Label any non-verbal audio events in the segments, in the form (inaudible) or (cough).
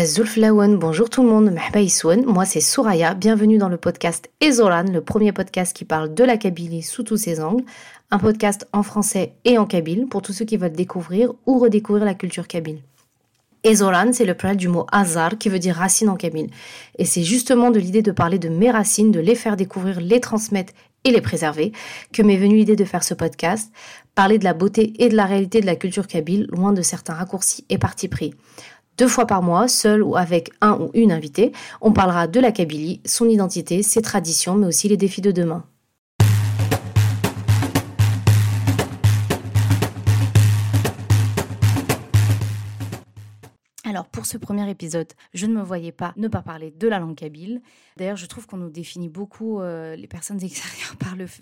Bonjour tout le monde, moi c'est Souraya, bienvenue dans le podcast Ezolan, le premier podcast qui parle de la Kabylie sous tous ses angles, un podcast en français et en kabyle pour tous ceux qui veulent découvrir ou redécouvrir la culture kabyle. Ezolan, c'est le pluriel du mot Azar qui veut dire racine en kabyle. Et c'est justement de l'idée de parler de mes racines, de les faire découvrir, les transmettre et les préserver que m'est venue l'idée de faire ce podcast, parler de la beauté et de la réalité de la culture kabyle, loin de certains raccourcis et partis pris. Deux fois par mois, seul ou avec un ou une invitée, on parlera de la Kabylie, son identité, ses traditions, mais aussi les défis de demain. Alors pour ce premier épisode, je ne me voyais pas ne pas parler de la langue kabyle. D'ailleurs, je trouve qu'on nous définit beaucoup euh, les personnes (laughs) extérieures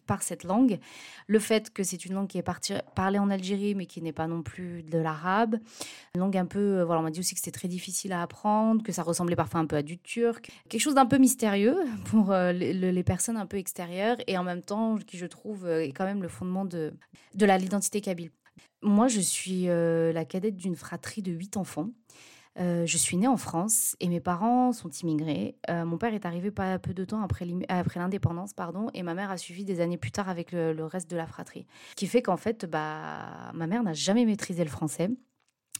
par, cette langue. Le fait que c'est une langue qui est parlée en Algérie, mais qui n'est pas non plus de l'arabe. Une langue un peu, euh, voilà, on m'a dit aussi que c'était très difficile à apprendre, que ça ressemblait parfois un peu à du turc. Quelque chose d'un peu mystérieux (laughs) pour euh, les, personnes un peu extérieures et en même temps qui, je trouve, est quand même le fondement de, de l'identité kabyle. Moi, je suis la cadette d'une fratrie de huit enfants. Euh, je suis née en France et mes parents sont immigrés. Euh, mon père est arrivé pas peu de temps après, l'indépendance, pardon, et ma mère a suivi des années plus tard avec le, reste de la fratrie. Ce qui fait qu'en fait, bah, ma mère n'a jamais maîtrisé le français.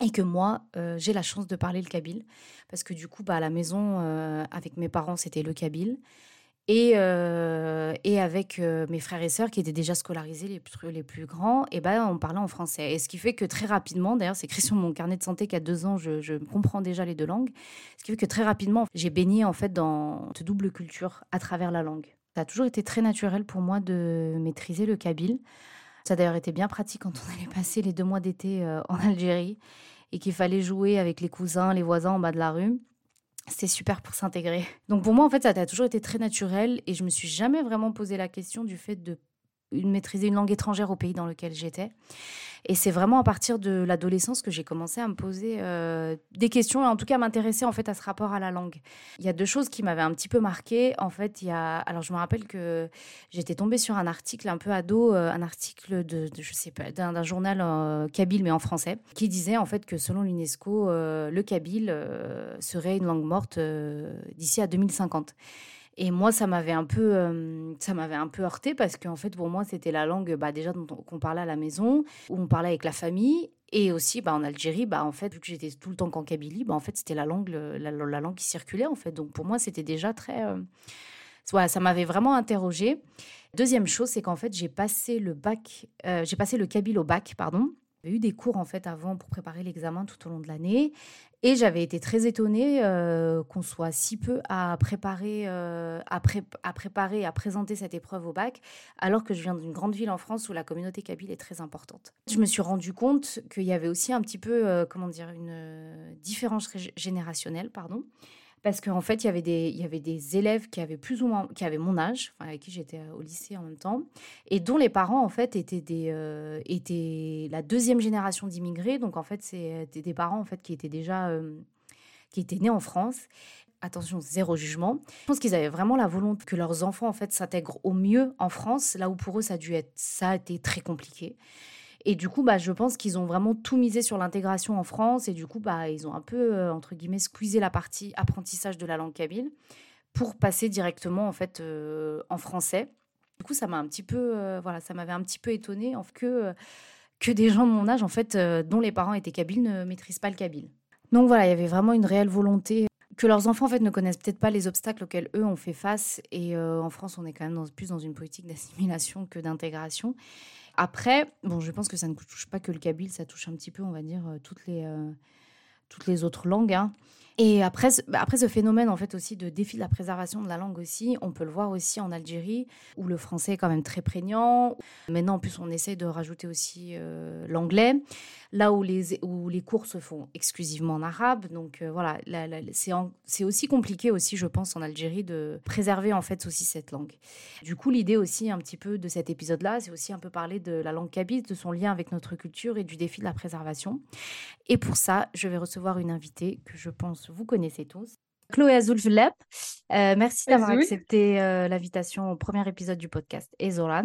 Et que moi, euh, j'ai la chance de parler le kabyle. Parce que du coup, bah, à la maison, avec mes parents, c'était le kabyle. Et, euh, et avec euh, mes frères et sœurs qui étaient déjà scolarisés, les plus, les plus grands, et ben, on parlait en français. Et ce qui fait que très rapidement, d'ailleurs, c'est écrit (laughs) sur mon carnet de santé qu'à deux ans, je, je, comprends déjà les deux langues. Ce qui fait que très rapidement, j'ai baigné en fait dans cette double culture à travers la langue. Ça a toujours été très naturel pour moi de maîtriser le kabyle. Ça a d'ailleurs été bien pratique quand on (laughs) allait passer les deux mois d'été euh, en Algérie et qu'il fallait jouer avec les cousins, les voisins en bas de la rue c'est super pour s'intégrer. Donc pour moi, en fait, ça a toujours été très naturel et je me suis jamais vraiment posé la question du fait de maîtriser une langue étrangère au pays dans lequel j'étais. Et c'est vraiment à partir de l'adolescence que j'ai commencé à me poser euh, des questions et en tout cas m'intéresser en fait à ce rapport à la langue. Il y a deux choses qui m'avaient un petit peu marqué. En fait, il y a alors je me rappelle que j'étais tombée sur un article un peu ado, euh, un article de, je sais pas d'un journal euh, kabyle mais en français qui disait en fait que selon l'UNESCO le kabyle serait une langue morte d'ici à 2050. Et moi, ça m'avait un peu, euh, ça m'avait un peu heurté parce qu'en fait, pour moi, c'était la langue, bah, déjà qu'on parlait à la maison, où on parlait avec la famille, et aussi, bah, en Algérie, bah, en fait, vu que j'étais tout le temps qu'en Kabylie, bah, en fait, c'était la langue, la, langue qui circulait, en fait. Donc, pour moi, c'était déjà très, euh, ça m'avait vraiment interrogée. Deuxième chose, c'est qu'en fait, j'ai passé le bac, euh, j'ai passé le kabyle au bac, pardon. J'ai eu des cours en fait avant pour préparer l'examen tout au long de l'année et j'avais été très étonnée euh, qu'on soit si peu à préparer, euh, à, à, préparer, à présenter cette épreuve au bac, alors que je viens d'une grande ville en France où la communauté kabyle est très importante. Je me suis rendu compte qu'il y avait aussi un petit peu, euh, comment dire, une différence générationnelle, pardon parce qu'en fait, il y, avait des, élèves qui avaient plus ou moins, qui avaient mon âge, avec qui j'étais au lycée en même temps, et dont les parents, en fait, étaient, euh, la deuxième génération d'immigrés. Donc, en fait, c'est des parents, en fait, qui étaient déjà, euh, qui étaient nés en France. Attention, zéro jugement. Je pense qu'ils avaient vraiment la volonté que leurs enfants, en fait, s'intègrent au mieux en France, là où pour eux, ça a dû être, ça a été très compliqué. Et du coup, bah, je pense qu'ils ont vraiment tout misé sur l'intégration en France. Et du coup, bah, ils ont un peu, euh, entre guillemets, squeezé la partie apprentissage de la langue kabyle pour passer directement en fait euh, en français. Du coup, ça m'a un petit peu, euh, voilà, ça m'avait un petit peu étonné en que que des gens de mon âge, en fait, dont les parents étaient kabyles, ne maîtrisent pas le kabyle. Donc voilà, il y avait vraiment une réelle volonté que leurs enfants en fait ne connaissent peut-être pas les obstacles auxquels eux ont fait face. Et en France, on est quand même plus dans une politique d'assimilation que d'intégration. Après, je pense que ça ne touche pas que le kabyle, ça touche un petit peu, on va dire, euh, toutes les, euh, toutes les autres langues. Hein. Et après, bah, après ce phénomène en fait aussi de défi de la préservation de la langue aussi, on peut le voir aussi en Algérie où le français est quand même très prégnant. Maintenant en plus on essaie de rajouter aussi euh, l'anglais, là où les, où les cours se font exclusivement en arabe. Donc euh, voilà, c'est aussi compliqué aussi je pense en Algérie de préserver en fait aussi cette langue. Du coup l'idée aussi un petit peu de cet épisode là, c'est aussi un peu parler de la langue kabyle, de son lien avec notre culture et du défi de la préservation. Et pour ça, je vais recevoir une invitée que je pense vous connaissez tous. Chloé Azulflep, euh, merci d'avoir accepté euh, l'invitation au premier épisode du podcast Ezolan.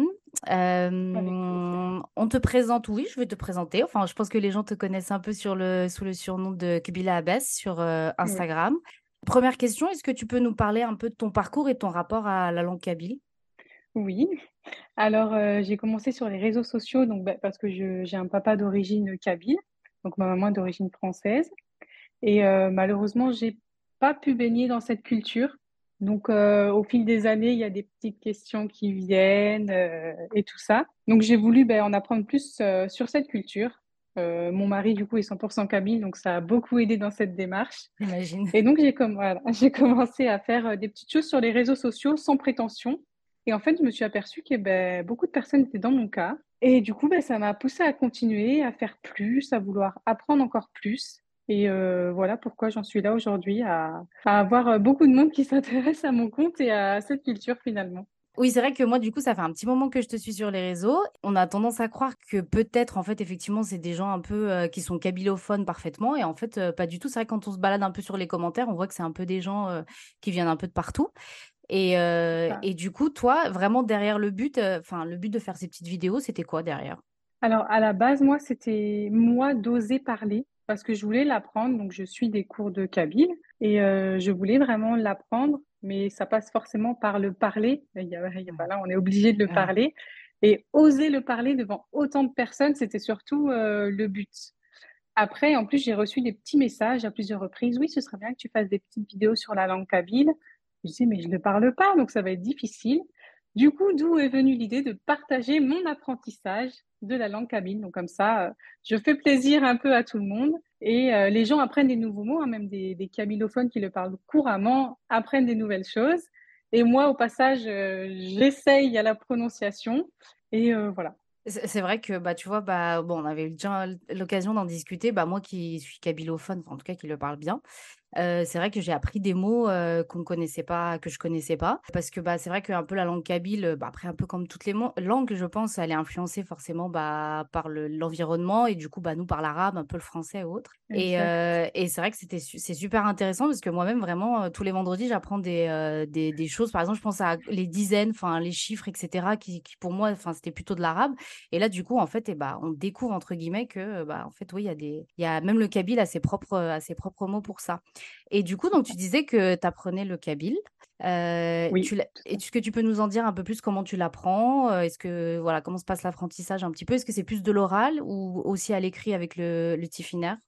Euh, on te présente, oui, je vais te présenter. Enfin, je pense que les gens te connaissent un peu sur le, sous le surnom de Kabila Abbas sur Instagram. Première question, est-ce que tu peux nous parler un peu de ton parcours et ton rapport à la langue kabyle? Oui. Alors, j'ai commencé sur les réseaux sociaux donc, bah, parce que j'ai un papa d'origine kabyle, donc ma maman d'origine française. Et malheureusement, j'ai pas pu baigner dans cette culture. Donc, euh, au fil des années, il y a des petites questions qui viennent euh, et tout ça. Donc, j'ai voulu ben, en apprendre plus euh, sur cette culture. mon mari, du coup, est 100% kabyle, donc ça a beaucoup aidé dans cette démarche. J'imagine. Et donc, j'ai voilà, (laughs) commencé à faire des petites choses sur les réseaux sociaux sans prétention. Et en fait, je me suis aperçue que ben, beaucoup de personnes étaient dans mon cas. Et du coup, ben, ça m'a poussé à continuer, à faire plus, à vouloir apprendre encore plus. Et euh, voilà pourquoi j'en suis là aujourd'hui, à, avoir euh, beaucoup de monde qui (laughs) s'intéresse à mon compte et à cette culture finalement. Oui, c'est vrai que moi, du coup, ça fait un petit moment que je te suis sur les réseaux. On a tendance à croire que peut-être, en fait, effectivement, c'est des gens un peu euh, qui sont kabylophones parfaitement. Et en fait, pas du tout. C'est vrai que quand on se balade un peu sur les commentaires, on voit que c'est un peu des gens qui viennent un peu de partout. Et, et du coup, toi, vraiment derrière le but, enfin, le but de faire ces petites vidéos, c'était quoi derrière? Alors, à la base, moi, c'était moi d'oser parler parce que je voulais l'apprendre. Donc, je suis des cours de kabyle et euh, je voulais vraiment l'apprendre, mais ça passe forcément par le parler. Il y a, là, on est obligé de le parler. Et oser le parler devant autant de personnes, c'était surtout euh, le but. Après, en plus, j'ai reçu des petits messages à plusieurs reprises. Oui, ce serait bien que tu fasses des petites vidéos sur la langue kabyle. Je dis, mais je ne parle pas, donc ça va être difficile. Du coup, d'où est venue l'idée de partager mon apprentissage de la langue kabyle. Donc comme ça, euh, je fais plaisir un peu à tout le monde et euh, les gens apprennent des nouveaux mots, hein, même des, des qui le parlent couramment apprennent des nouvelles choses. Et moi, au passage, euh, j'essaye à la prononciation et voilà. C'est vrai que bah tu vois bah bon on avait déjà l'occasion d'en discuter bah moi qui suis kabylophone en tout cas qui le parle bien c'est vrai que j'ai appris des mots qu'on ne connaissait pas, que je connaissais pas. Parce que bah, c'est vrai qu'un peu la langue kabyle, bah, après, un peu comme toutes les langues, je pense, elle est influencée forcément bah, par l'environnement et du coup, bah, nous, par l'arabe, un peu le français ou autre. Et, et c'est vrai que c'était c'est super intéressant parce que moi-même, vraiment, tous les vendredis, j'apprends des, des, des, choses. Par exemple, je pense à les dizaines, enfin les chiffres, etc., qui, qui pour moi, c'était plutôt de l'arabe. Et là, du coup, en fait, et bah, on découvre, entre guillemets, que, bah, en fait, oui, il y a des. Il y a même le kabyle a ses propres, a ses propres mots pour ça. Et du coup, donc tu disais que tu apprenais le kabyle. Euh, oui. Est-ce que tu peux nous en dire un peu plus comment tu l'apprends? Euh, Est-ce que voilà comment se passe l'apprentissage un petit peu? Est-ce que c'est plus de l'oral ou aussi à l'écrit avec le, le tifinaire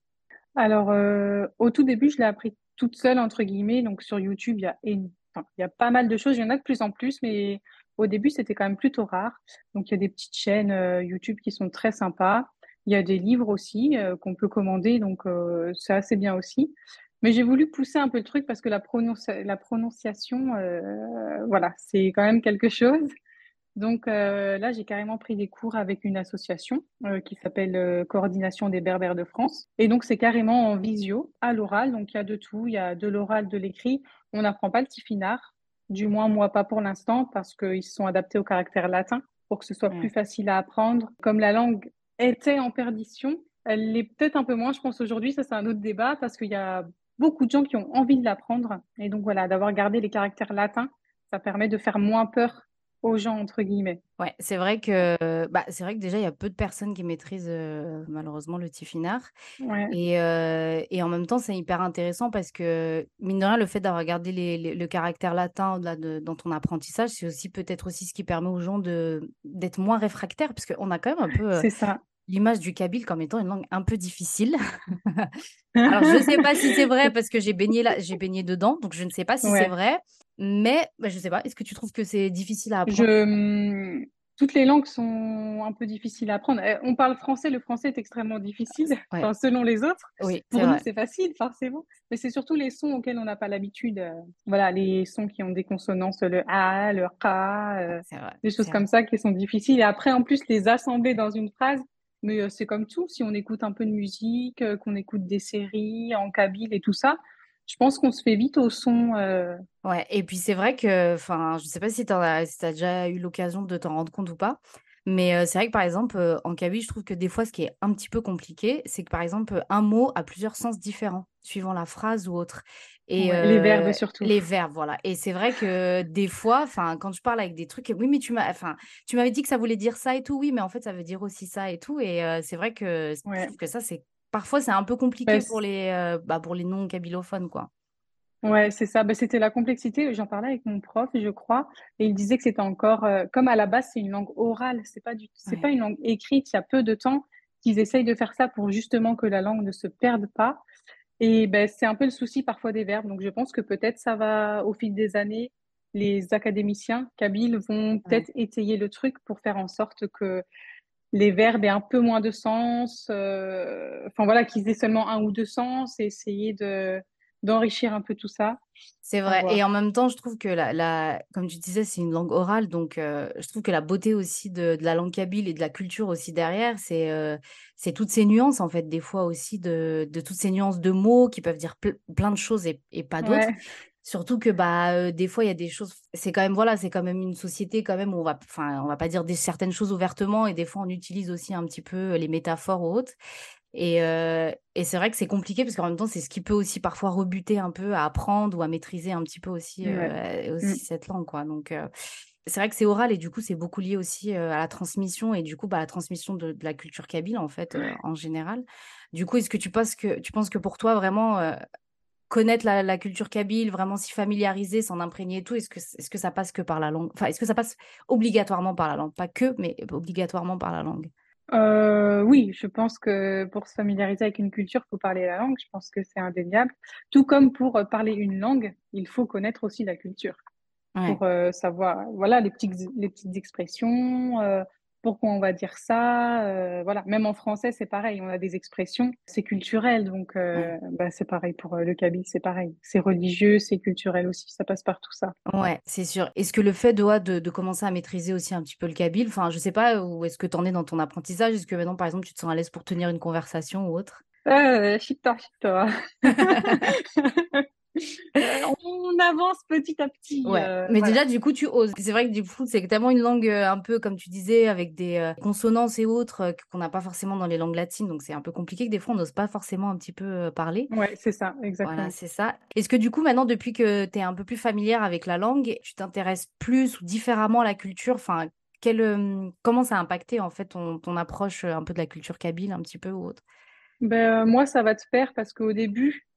Alors euh, au tout début, je l'ai appris toute seule entre guillemets. Donc sur YouTube, il y a il y a pas mal de choses. Il y en a de plus en plus, mais au début, c'était quand même plutôt rare. Donc il y a des petites chaînes YouTube qui sont très sympas. Il y a des livres aussi qu'on peut commander, donc c'est assez bien aussi. Mais j'ai voulu pousser un peu le truc parce que la, la prononciation, euh, voilà, c'est quand même quelque chose. Donc euh, là, j'ai carrément pris des cours avec une association euh, qui s'appelle Coordination des Berbères de France. Et donc, c'est carrément en visio, à l'oral. Donc, il y a de tout. Il y a de l'oral, de l'écrit. On n'apprend pas le tifinard. Du moins, moi, pas pour l'instant, parce qu'ils sont adaptés au caractère latin pour que ce soit plus facile à apprendre. Comme la langue était en perdition, elle l'est peut-être un peu moins, je pense, aujourd'hui. Ça, c'est un autre débat parce qu'il y a beaucoup de gens qui ont envie de l'apprendre. Et donc voilà, d'avoir gardé les caractères latins, ça permet de faire moins peur aux gens entre guillemets. Ouais, c'est vrai que bah, c'est vrai que déjà il y a peu de personnes qui maîtrisent euh, malheureusement le tifinard. Et, euh, et, en même temps c'est hyper intéressant parce que mine de rien le fait d'avoir gardé les, le caractère latin de, dans ton apprentissage, c'est aussi peut-être aussi ce qui permet aux gens de d'être moins réfractaires parce qu'on a quand même un peu euh, c'est ça l'image du kabyle comme étant une langue un peu difficile. (laughs) Alors, je ne sais pas si c'est vrai parce que j'ai baigné, là, j'ai baigné dedans, donc je ne sais pas si c'est vrai. Mais bah, je ne sais pas, est-ce que tu trouves que c'est difficile à apprendre? Je... Hum, toutes les langues sont un peu difficiles à apprendre. Eh, on parle français, le français est extrêmement difficile, selon les autres. Oui, Pour nous, c'est facile, forcément. Mais c'est surtout les sons auxquels on n'a pas l'habitude. Euh, voilà, les sons qui ont des consonances, le A, le K, euh, des choses comme ça qui sont difficiles. Et après, en plus, les assembler dans une phrase, mais euh, c'est comme tout, si on écoute un peu de musique, euh, qu'on écoute des séries en kabyle et tout ça, je pense qu'on se fait vite au son. Euh. Ouais, et puis c'est vrai que, enfin, je sais pas si tu as, si as déjà eu l'occasion de t'en rendre compte ou pas, mais c'est vrai que par exemple, en kabyle, je trouve que des fois, ce qui est un petit peu compliqué, c'est que par exemple, un mot a plusieurs sens différents. suivant la phrase ou autre. Et les verbes surtout. Les verbes, voilà. Et c'est vrai que des fois, enfin, quand je parle avec des trucs, oui, mais tu m'as, enfin, tu m'avais dit que ça voulait dire ça et tout, oui, mais en fait, ça veut dire aussi ça et tout. Et c'est vrai que que ça, c'est parfois c'est un peu compliqué pour les, bah, pour les non kabylophones, quoi. Ouais, c'est ça. Bah, c'était la complexité. J'en parlais avec mon prof, je crois, et il disait que c'était encore, euh, comme à la base, c'est une langue orale, c'est pas du, c'est pas une langue écrite. Il y a peu de temps qu'ils essayent de faire ça pour justement que la langue ne se perde pas. Et ben, c'est un peu le souci parfois des verbes. Donc, je pense que peut-être ça va, au fil des années, les académiciens kabyles vont peut-être étayer le truc pour faire en sorte que les verbes aient un peu moins de sens. Euh, enfin, voilà, qu'ils aient seulement un ou deux sens et essayer de d'enrichir un peu tout ça. C'est vrai. Et en même temps, je trouve que, la, comme tu disais, c'est une langue orale. Donc, euh, je trouve que la beauté aussi de, la langue kabyle et de la culture aussi derrière, c'est euh, c'est toutes ces nuances, en fait, des fois aussi, de, de toutes ces nuances de mots qui peuvent dire plein de choses et, et pas d'autres. Surtout que bah euh, des fois il y a des choses c'est quand même voilà c'est quand même une société quand même où on va enfin on va pas dire des certaines choses ouvertement et des fois on utilise aussi un petit peu les métaphores ou autres et, et c'est vrai que c'est compliqué parce qu'en même temps, c'est ce qui peut aussi parfois rebuter un peu à apprendre ou à maîtriser un petit peu aussi, aussi mmh. cette langue. Quoi. Donc, c'est vrai que c'est oral et du coup, c'est beaucoup lié aussi à la transmission et du coup, bah, la transmission de, la culture kabyle en fait, en général. Du coup, est-ce que tu penses que, tu penses que pour toi, vraiment, connaître la, culture kabyle, vraiment s'y familiariser, s'en imprégner et tout, est-ce que, est-ce que ça passe que par la langue? Enfin, est-ce que ça passe obligatoirement par la langue? Pas que, mais obligatoirement par la langue euh, oui, je pense que pour se familiariser avec une culture, il faut parler la langue. Je pense que c'est indéniable. Tout comme pour euh, parler une langue, il faut connaître aussi la culture pour euh, savoir, voilà, les petites, les petites expressions, euh, pourquoi on va dire ça. Euh, voilà, même en français, c'est pareil. On a des expressions, c'est culturel. Donc, euh, bah, c'est pareil pour euh, le kabyle, c'est pareil. C'est religieux, c'est culturel aussi. Ça passe par tout ça. Ouais, c'est sûr. Est-ce que le fait de, de, de, commencer à maîtriser aussi un petit peu le kabyle, enfin, je sais pas, où est-ce que tu en es dans ton apprentissage? Est-ce que maintenant, par exemple, tu te sens à l'aise pour tenir une conversation ou autre? Euh, chita, (laughs) chita. On avance petit à petit. Ouais. Euh, mais déjà, du coup, tu oses. C'est vrai que du coup, c'est tellement une langue euh, un peu, comme tu disais, avec des euh, consonances et autres qu'on n'a pas forcément dans les langues latines. Donc, c'est un peu compliqué que des fois, on n'ose pas forcément un petit peu parler. Ouais, c'est ça, exactement. Voilà, c'est ça. Est-ce que du coup, maintenant, depuis que tu es un peu plus familière avec la langue, tu t'intéresses plus ou différemment à la culture? Enfin, quel, comment ça a impacté en fait ton, ton, approche un peu de la culture kabyle, un petit peu ou autre? Ben, Moi, ça va te faire parce qu'au début,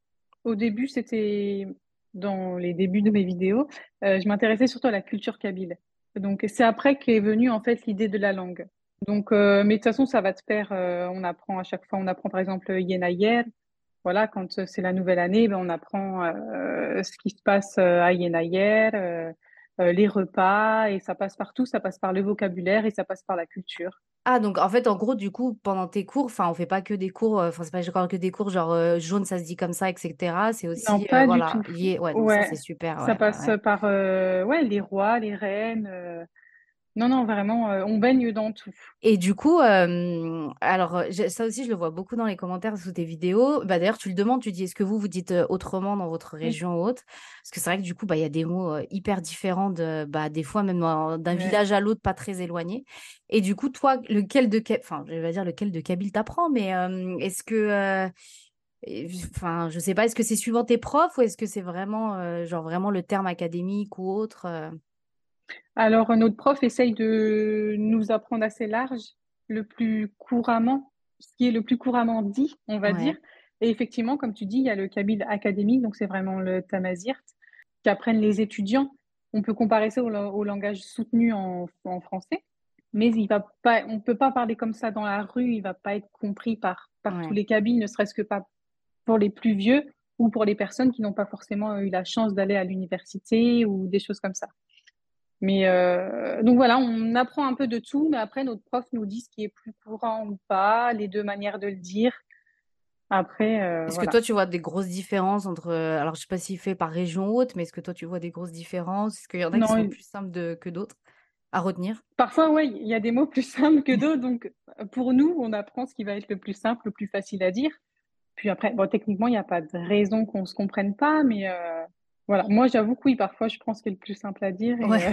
au début, c'était dans les débuts de mes vidéos, euh, je m'intéressais surtout à la culture kabyle. Donc, c'est après qu'est venue en fait l'idée de la langue. Donc, euh, mais de toute façon, ça va te faire. Euh, on apprend à chaque fois. On apprend par exemple Yenayer. Voilà, quand c'est la nouvelle année, ben, on apprend ce qui se passe à Yenayer, les repas, et ça passe partout. Ça passe par le vocabulaire et ça passe par la culture. Ah, donc en fait, en gros, du coup, pendant tes cours, enfin, on fait pas que des cours, euh, enfin, c'est pas encore que des cours genre euh, jaune, ça se dit comme ça, etc. C'est aussi, Non, pas euh, du voilà, tout. lié. Ouais, donc ça, c'est super. ça Ouais, passe par ouais, les rois, les reines. Non, non, vraiment, on baigne dans tout. Et du coup, alors ça aussi, je le vois beaucoup dans les commentaires sous tes vidéos. Bah, d'ailleurs, tu le demandes, tu dis, est-ce que vous, vous dites autrement dans votre région ou autre? Parce que c'est vrai que du coup, bah, il y a des mots hyper différents, de, bah, des fois même d'un village à l'autre, pas très éloigné. Et du coup, toi, lequel de, enfin, je vais dire lequel de Kabyle t'apprends, mais est-ce que, enfin, je sais pas, est-ce que c'est suivant tes profs ou est-ce que c'est vraiment, genre vraiment le terme académique ou autre alors, notre prof essaye de nous apprendre assez large, le plus couramment, ce qui est le plus couramment dit, on va dire. Et effectivement, comme tu dis, il y a le kabyle académique, donc c'est vraiment le tamazirt, qu'apprennent les étudiants. On peut comparer ça au, langage soutenu en, français, mais il va pas, on ne peut pas parler comme ça dans la rue, il ne va pas être compris par, par tous les kabyles, ne serait-ce que pas pour les plus vieux ou pour les personnes qui n'ont pas forcément eu la chance d'aller à l'université ou des choses comme ça. Mais euh, donc voilà, on apprend un peu de tout, mais après notre prof nous dit ce qui est plus courant ou pas, les deux manières de le dire. Après, euh, est-ce que toi tu vois des grosses différences entre, euh, alors je sais pas s'il fait par région ou autre, mais est-ce que toi tu vois des grosses différences? Est-ce qu'il y en a qui sont plus simples de, que d'autres à retenir? Parfois, oui, il y a des mots plus simples que d'autres. Donc pour nous, on apprend ce qui va être le plus simple, le plus facile à dire. Puis après, bon, techniquement, il n'y a pas de raison qu'on ne se comprenne pas, mais voilà, moi j'avoue que oui, parfois je pense que c'est le plus simple à dire. Ouais. Euh,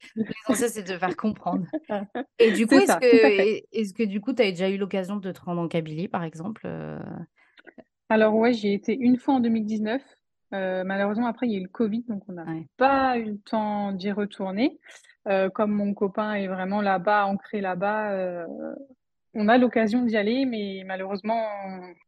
(laughs) L'essentiel, c'est de faire comprendre. (laughs) Et du coup, est-ce que, est que du coup, tu as déjà eu l'occasion de te rendre en Kabylie, par exemple euh? Alors ouais, j'y ai été une fois en 2019. Euh, malheureusement, après, il y a eu le Covid, donc on n'a Ouais. pas eu le temps d'y retourner. Euh, comme mon copain est vraiment là-bas, ancré là-bas, euh, on a l'occasion d'y aller, mais malheureusement,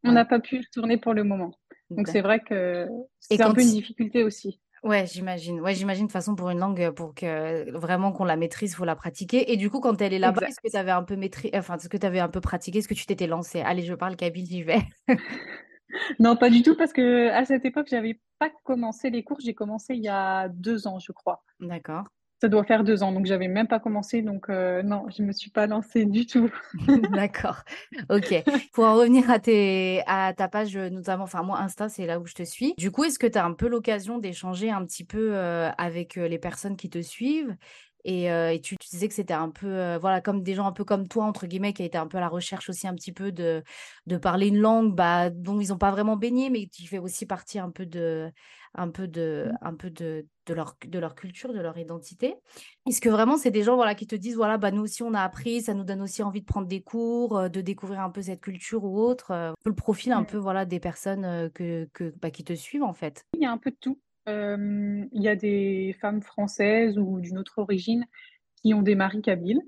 on Ouais. n'a pas pu y retourner pour le moment. Donc c'est vrai que c'est un peu une difficulté aussi. Ouais, j'imagine. Ouais, j'imagine de toute façon pour une langue, euh, pour que vraiment qu'on la maîtrise, il faut la pratiquer. Et du coup, quand elle est là-bas, est-ce que tu avais un peu maîtrisé, enfin, est-ce que tu avais un peu pratiqué, est-ce que tu t'étais lancé? Allez, je parle kabyle, j'y vais. (laughs) Non, pas du tout, parce que à cette époque, j'avais pas commencé les cours. J'ai commencé il y a deux ans, je crois. D'accord. Ça doit faire deux ans, donc j'avais même pas commencé. Donc euh, non, je me suis pas lancée du tout. (laughs) D'accord. Ok. Pour en revenir à, ta page, notamment, enfin, moi, Insta, c'est là où je te suis. Du coup, est-ce que tu as un peu l'occasion d'échanger un petit peu euh, avec euh, les personnes qui te suivent? Et, euh, et tu, tu disais que c'était un peu, euh, voilà, comme des gens un peu comme toi, entre guillemets, qui étaient un peu à la recherche aussi un petit peu de, de parler une langue bah, dont ils n'ont pas vraiment baigné, mais qui fait aussi partie un peu de, un peu de, un peu de, de leur, de leur culture, de leur identité. Est-ce que vraiment c'est des gens voilà, qui te disent voilà, bah, nous aussi on a appris, ça nous donne aussi envie de prendre des cours, euh, de découvrir un peu cette culture ou autre, le profil un peu voilà, des personnes que, que, bah, qui te suivent en fait? Il y a un peu de tout. Il y a des femmes françaises ou d'une autre origine qui ont des maris kabyles,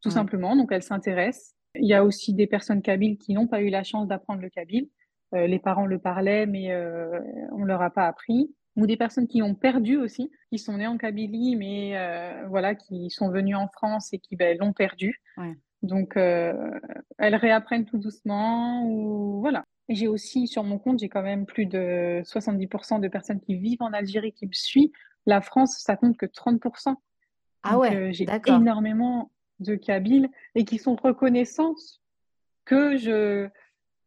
tout Ouais. simplement, donc elles s'intéressent. Il y a aussi des personnes kabyles qui n'ont pas eu la chance d'apprendre le kabyle. Euh, les parents le parlaient, mais euh, on leur a pas appris. Ou des personnes qui ont perdu aussi, qui sont nées en Kabylie, mais euh, voilà, qui sont venues en France et qui ben, l'ont perdu. Ouais. Donc, euh, elles réapprennent tout doucement. Ou voilà. J'ai aussi sur mon compte, j'ai quand même plus de 70% de personnes qui vivent en Algérie qui me suivent. La France, ça compte que 30%. Ah Donc, ouais, euh, j'ai énormément de Kabyles et qui sont reconnaissants que je,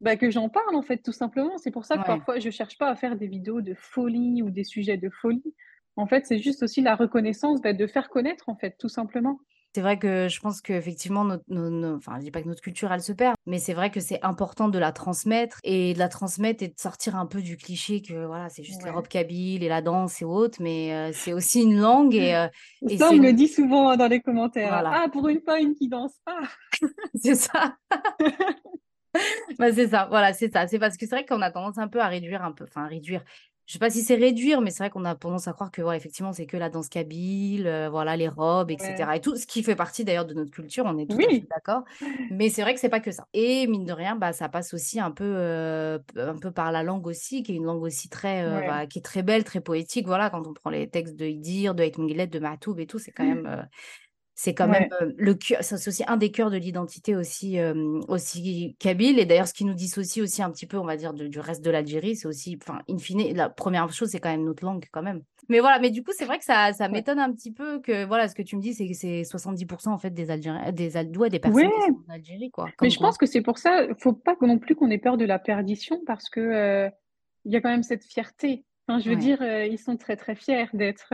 bah, que j'en parle en fait, tout simplement. C'est pour ça que Ouais. parfois je cherche pas à faire des vidéos de folie ou des sujets de folie. En fait, c'est juste aussi la reconnaissance bah, de faire connaître en fait, tout simplement. C'est vrai que je pense qu'effectivement, notre, nos, nos- enfin, je dis pas que notre culture, elle se perd, mais c'est vrai que c'est important de la transmettre et de la transmettre et de sortir un peu du cliché que voilà, c'est juste Ouais. l'Europe kabyle et la danse et autres, mais euh, c'est aussi une langue et, euh, (laughs) et Ça, on me le dit souvent dans les commentaires. Voilà, Ah, pour une fois, une qui danse pas. (laughs) c'est ça. (laughs) Bah, c'est ça, voilà, c'est ça. C'est parce que c'est vrai qu'on a tendance un peu à réduire un peu, enfin à réduire. Je sais pas si c'est réduire, mais c'est vrai qu'on a tendance à croire que voilà, effectivement, c'est que la danse kabyle, euh, voilà, les robes, Ouais. etc. Et tout ce qui fait partie d'ailleurs de notre culture, on est tout Oui, d'accord. Mais c'est vrai que c'est pas que ça. Et mine de rien, bah ça passe aussi un peu, euh, un peu par la langue aussi, qui est une langue aussi très, euh, ouais, voilà, qui est très belle, très poétique. Voilà, quand on prend les textes de Idir, de Haït de Mahtoub et tout, c'est quand même. C'est quand même ouais, euh, le c'est aussi un des cœurs de l'identité aussi, euh, aussi kabyle. Et d'ailleurs, ce qui nous dissocie aussi un petit peu, on va dire, de- du reste de l'Algérie, c'est aussi, enfin, in fine, la première chose, c'est quand même notre langue, quand même. Mais voilà, mais du coup, c'est vrai que ça, ça ouais. m'étonne un petit peu que, voilà, ce que tu me dis, c'est que c'est 70% en fait des Algériens, des, Al- ouais, des Ouais, personnes qui sont en Algérie, quoi. mais je quoi. pense que c'est pour ça, faut pas non plus qu'on ait peur de la perdition parce que euh, il y a quand même cette fierté. Enfin, je veux Ouais, dire, euh, ils sont très très fiers d'être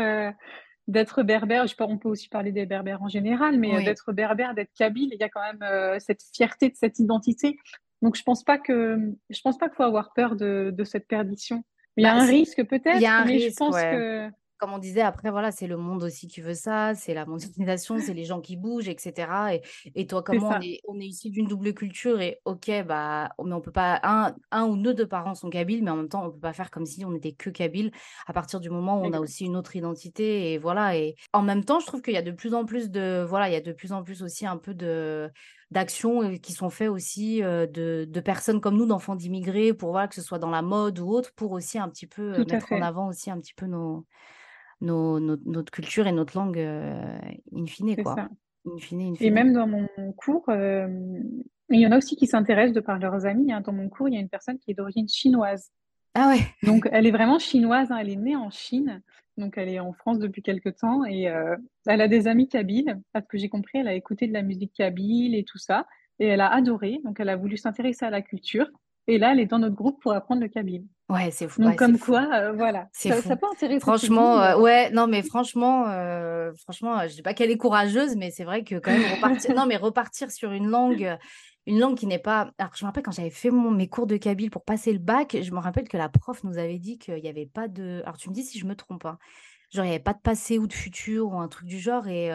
d'être berbères. Je sais pas, on peut aussi parler des berbères en général, mais euh, oui. d'être berbère, d'être kabyle, il y a quand même euh, cette fierté de cette identité. Donc je pense pas que je pense pas qu'il faut avoir peur de, de cette perdition. Il y a Bah, un risque peut-être, mais je pense ouais. que comme on disait, après, voilà, c'est le monde aussi qui veut ça, c'est la mondialisation, c'est les gens qui bougent, etc. Et, et toi, comme c'est moi, on est, on est issu d'une double culture et ok, bah, mais on peut pas, un, un ou deux de parents sont kabyles, mais en même temps, on peut pas faire comme si on était que kabyle à partir du moment où on a aussi une autre identité. Et voilà. Et en même temps, je trouve qu'il y a de plus en plus de, voilà, il y a de plus en plus aussi un peu de d'actions euh, qui sont faites aussi euh, de, de personnes comme nous, d'enfants d'immigrés, pour voilà, que ce soit dans la mode ou autre, pour aussi un petit peu euh, mettre en avant aussi un petit peu nos nos, notre, notre culture et notre langue euh, in fine, quoi. ça. In fine, in Et même dans mon cours, euh, il y en a aussi qui s'intéressent de par leurs amis. hein. Dans mon cours, il y a une personne qui est d'origine chinoise. Ah ouais, (laughs) Donc, elle est vraiment chinoise, hein. Elle est née en Chine. Donc, elle est en France depuis quelque temps. Et euh, elle a des amis kabyles. À ce que j'ai compris, elle a écouté de la musique kabyle et tout ça. Et elle a adoré. Donc, elle a voulu s'intéresser à la culture. Et là, elle est dans notre groupe pour apprendre le kabyle. Ouais, c'est fou, Donc, ouais, comme quoi, euh, voilà, C'est ça, ça peut intéresser Franchement, euh, ouais, non, mais franchement, euh, franchement, je dis pas qu'elle est courageuse, mais c'est vrai que quand même repartir, (laughs) non, mais repartir sur une langue, une langue qui n'est pas. Alors, je me rappelle quand j'avais fait mon, mes cours de kabyle pour passer le bac, je me rappelle que la prof nous avait dit qu'il n'y avait pas de. Alors, tu me dis si je me trompe, hein. Genre, il n'y avait pas de passé ou de futur ou un truc du genre. Et,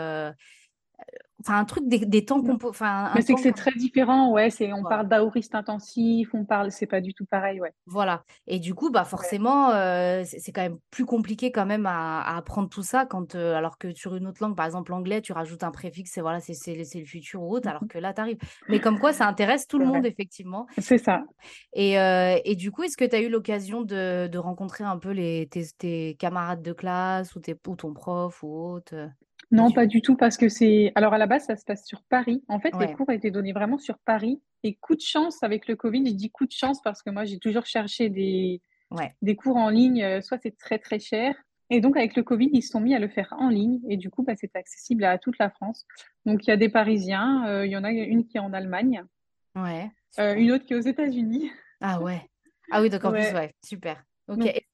enfin un truc des, temps qu'on peut. Mais c'est que c'est très différent, ouais. C'est on parle d'aoriste intensif, on parle, c'est pas du tout pareil, ouais. Voilà. Et du coup, bah forcément, euh, c'est quand même plus compliqué quand même à, apprendre tout ça quand, euh, alors que sur une autre langue, par exemple l'anglais, tu rajoutes un préfixe et voilà, c'est le futur ou autre, alors mmh que là, tu arrives. Mais comme quoi, ça intéresse tout le monde effectivement. C'est ça. Et, euh, et, du coup, est-ce que tu as eu l'occasion de, de, rencontrer un peu les, tes, tes, camarades de classe ou, tes, ou ton prof ou autre? Non, pas du tout, parce que c'est. Alors, à la base, ça se passe sur Paris. En fait, les cours étaient donnés vraiment sur Paris. Et coup de chance avec le Covid, je dis coup de chance parce que moi, j'ai toujours cherché des, des cours en ligne. Euh, soit c'est très, très cher. Et donc, avec le Covid, ils se sont mis à le faire en ligne. Et du coup, bah, c'est accessible à toute la France. Donc, il y a des Parisiens. Euh, il y en a une qui est en Allemagne. Ouais. Euh, une autre qui est aux États-Unis. Ah ouais. Ah oui, donc en plus, ouais, super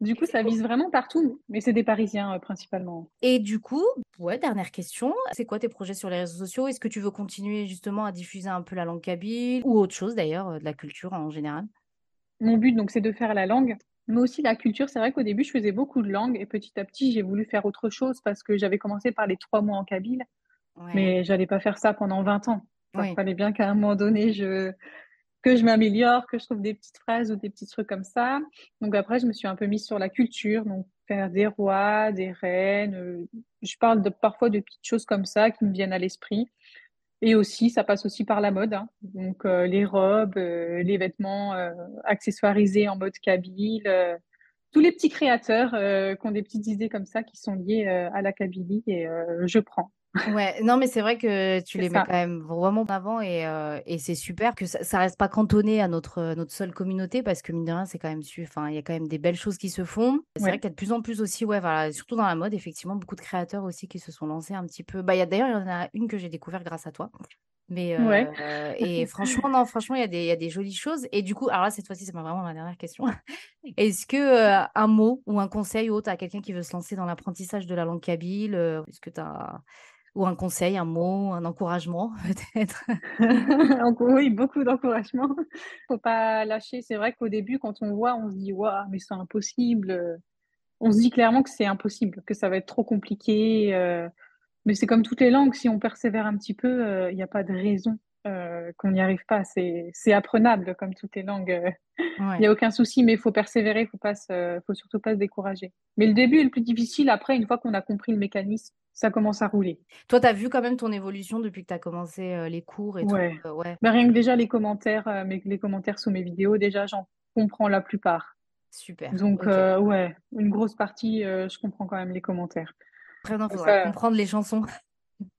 du coup, ça vise vraiment partout, mais c'est des Parisiens euh, principalement. Et du coup, ouais, dernière question, c'est quoi tes projets sur les réseaux sociaux? Est-ce que tu veux continuer justement à diffuser un peu la langue kabyle ou autre chose d'ailleurs, euh, de la culture en général? Mon but, donc, c'est de faire la langue, mais aussi la culture. C'est vrai qu'au début, je faisais beaucoup de langues et petit à petit, j'ai voulu faire autre chose parce que j'avais commencé par les trois mots en kabyle, mais j'allais pas faire ça pendant 20 ans. Il fallait bien qu'à un moment donné, je, que je m'améliore, que je trouve des petites phrases ou des petits trucs comme ça. Donc après, je me suis un peu mise sur la culture, donc faire des rois, des reines. Euh, je parle de, parfois de petites choses comme ça qui me viennent à l'esprit. Et aussi, ça passe aussi par la mode. Hein. Donc euh, les robes, euh, les vêtements accessoirisés en mode kabyle. tous les petits créateurs qui ont des petites idées comme ça qui sont liées à la Kabylie et je prends. Ouais, non, mais c'est vrai que tu les mets quand même vraiment en avant et, euh, et c'est super que ça, ça reste pas cantonné à notre, notre seule communauté parce que mine de rien, c'est quand même su, enfin, il y a quand même des belles choses qui se font. C'est vrai qu'il y a de plus en plus aussi, ouais, voilà, surtout dans la mode, effectivement, beaucoup de créateurs aussi qui se sont lancés un petit peu. Bah, il y a d'ailleurs, il y en a une que j'ai découvert grâce à toi. Mais euh, (laughs) et franchement, non, franchement, il y, a des, y a des jolies choses. Et du coup, alors là, cette fois-ci, c'est vraiment ma dernière question. (laughs) Est-ce que euh, un mot ou un conseil ou autre à quelqu'un qui veut se lancer dans l'apprentissage de la langue kabyle, est-ce que tu as ou un conseil, un mot, un encouragement (laughs) peut-être? (laughs) Oui, beaucoup d'encouragement. (laughs) faut pas lâcher. C'est vrai qu'au début, quand on voit, on se dit waouh, mais c'est impossible. On se dit clairement que c'est impossible, que ça va être trop compliqué. Euh. Mais c'est comme toutes les langues, si on persévère un petit peu, euh, il n'y a pas de raison euh, qu'on n'y arrive pas. C'est apprenable comme toutes les langues. Il n'y a aucun souci, mais il faut persévérer, il ne faut surtout pas se décourager. Mais le début est le plus difficile. Après, une fois qu'on a compris le mécanisme, ça commence à rouler. Toi, tu as vu quand même ton évolution depuis que tu as commencé euh, les cours et ouais. tout. Euh, ouais. Bah, rien que déjà les commentaires, euh, les commentaires sous mes vidéos, déjà j'en comprends la plupart. Super. Donc ouais, une grosse partie, je comprends quand même les commentaires. Après, il faudra comprendre les chansons.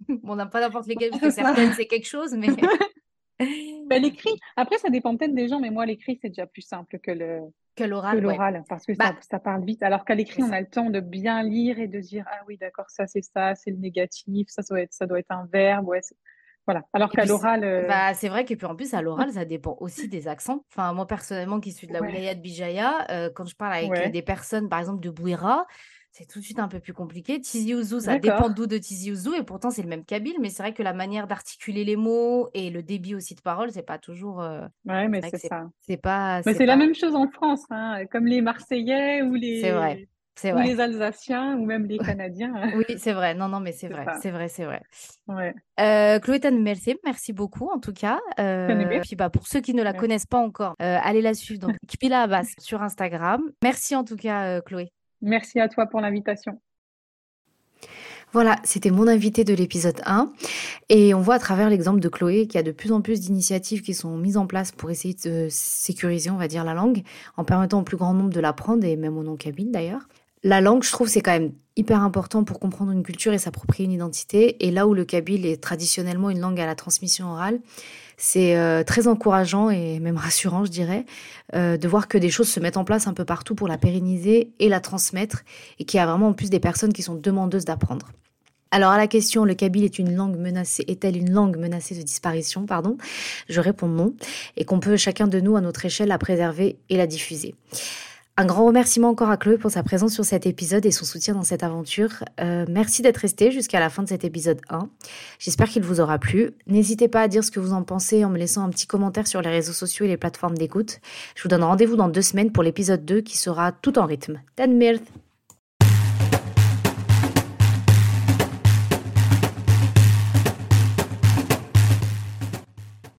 (laughs) on n'a pas n'importe lesquelles, parce que certaines c'est quelque chose, mais. (laughs) bah, l'écrit, après ça dépend peut-être des gens, mais moi l'écrit c'est déjà plus simple que le, que l'oral. parce que ça, bah ça, parle vite. Alors qu'à l'écrit, on a le temps de bien lire et de dire ah oui, d'accord, ça c'est ça, c'est le négatif, ça doit être, ça doit être un verbe. Ouais, voilà. Alors qu'à l'oral. Euh bah, c'est vrai que puis en plus, à l'oral, (laughs) ça dépend aussi des accents. Enfin, moi personnellement, qui suis de la ouais. de Bijaya, euh, quand je parle avec des personnes, par exemple, de Bouira, c'est tout de suite un peu plus compliqué. Tizi Ouzou, ça dépend d'où de Tizi Ouzou, et pourtant c'est le même kabyle, mais c'est vrai que la manière d'articuler les mots et le débit aussi de parole, c'est pas toujours. Euh... Ouais, mais c'est ça. C'est pas. Mais c'est la même chose en France, hein, comme les Marseillais ou les. C'est vrai. Ou les Alsaciens ou même les Canadiens. (laughs) oui, c'est vrai. Non, non, mais c'est vrai. C'est vrai, c'est vrai. Ouais. Euh, Chloé merci, merci beaucoup en tout cas. Euh, puis bah, pour ceux qui ne la connaissent pas encore, euh, allez la suivre. Donc, (laughs) Kipila Abbas sur Instagram. Merci en tout cas, euh, Chloé. Merci à toi pour l'invitation. Voilà, c'était mon invité de l'épisode 1. Et on voit à travers l'exemple de Chloé qu'il y a de plus en plus d'initiatives qui sont mises en place pour essayer de sécuriser, on va dire, la langue, en permettant au plus grand nombre de l'apprendre, et même au non-kabyle d'ailleurs. La langue, je trouve, c'est quand même hyper important pour comprendre une culture et s'approprier une identité. Et là où le kabyle est traditionnellement une langue à la transmission orale, c'est euh, très encourageant et même rassurant, je dirais, euh, de voir que des choses se mettent en place un peu partout pour la pérenniser et la transmettre, et qu'il y a vraiment en plus des personnes qui sont demandeuses d'apprendre. Alors à la question, le kabyle est une langue menacée, est-elle une langue menacée de disparition, pardon Je réponds non, et qu'on peut chacun de nous à notre échelle la préserver et la diffuser. Un grand remerciement encore à Chloé pour sa présence sur cet épisode et son soutien dans cette aventure. Euh, merci d'être resté jusqu'à la fin de cet épisode 1. J'espère qu'il vous aura plu. N'hésitez pas à dire ce que vous en pensez en me laissant un petit commentaire sur les réseaux sociaux et les plateformes d'écoute. Je vous donne rendez-vous dans deux semaines pour l'épisode 2 qui sera tout en rythme. Mirth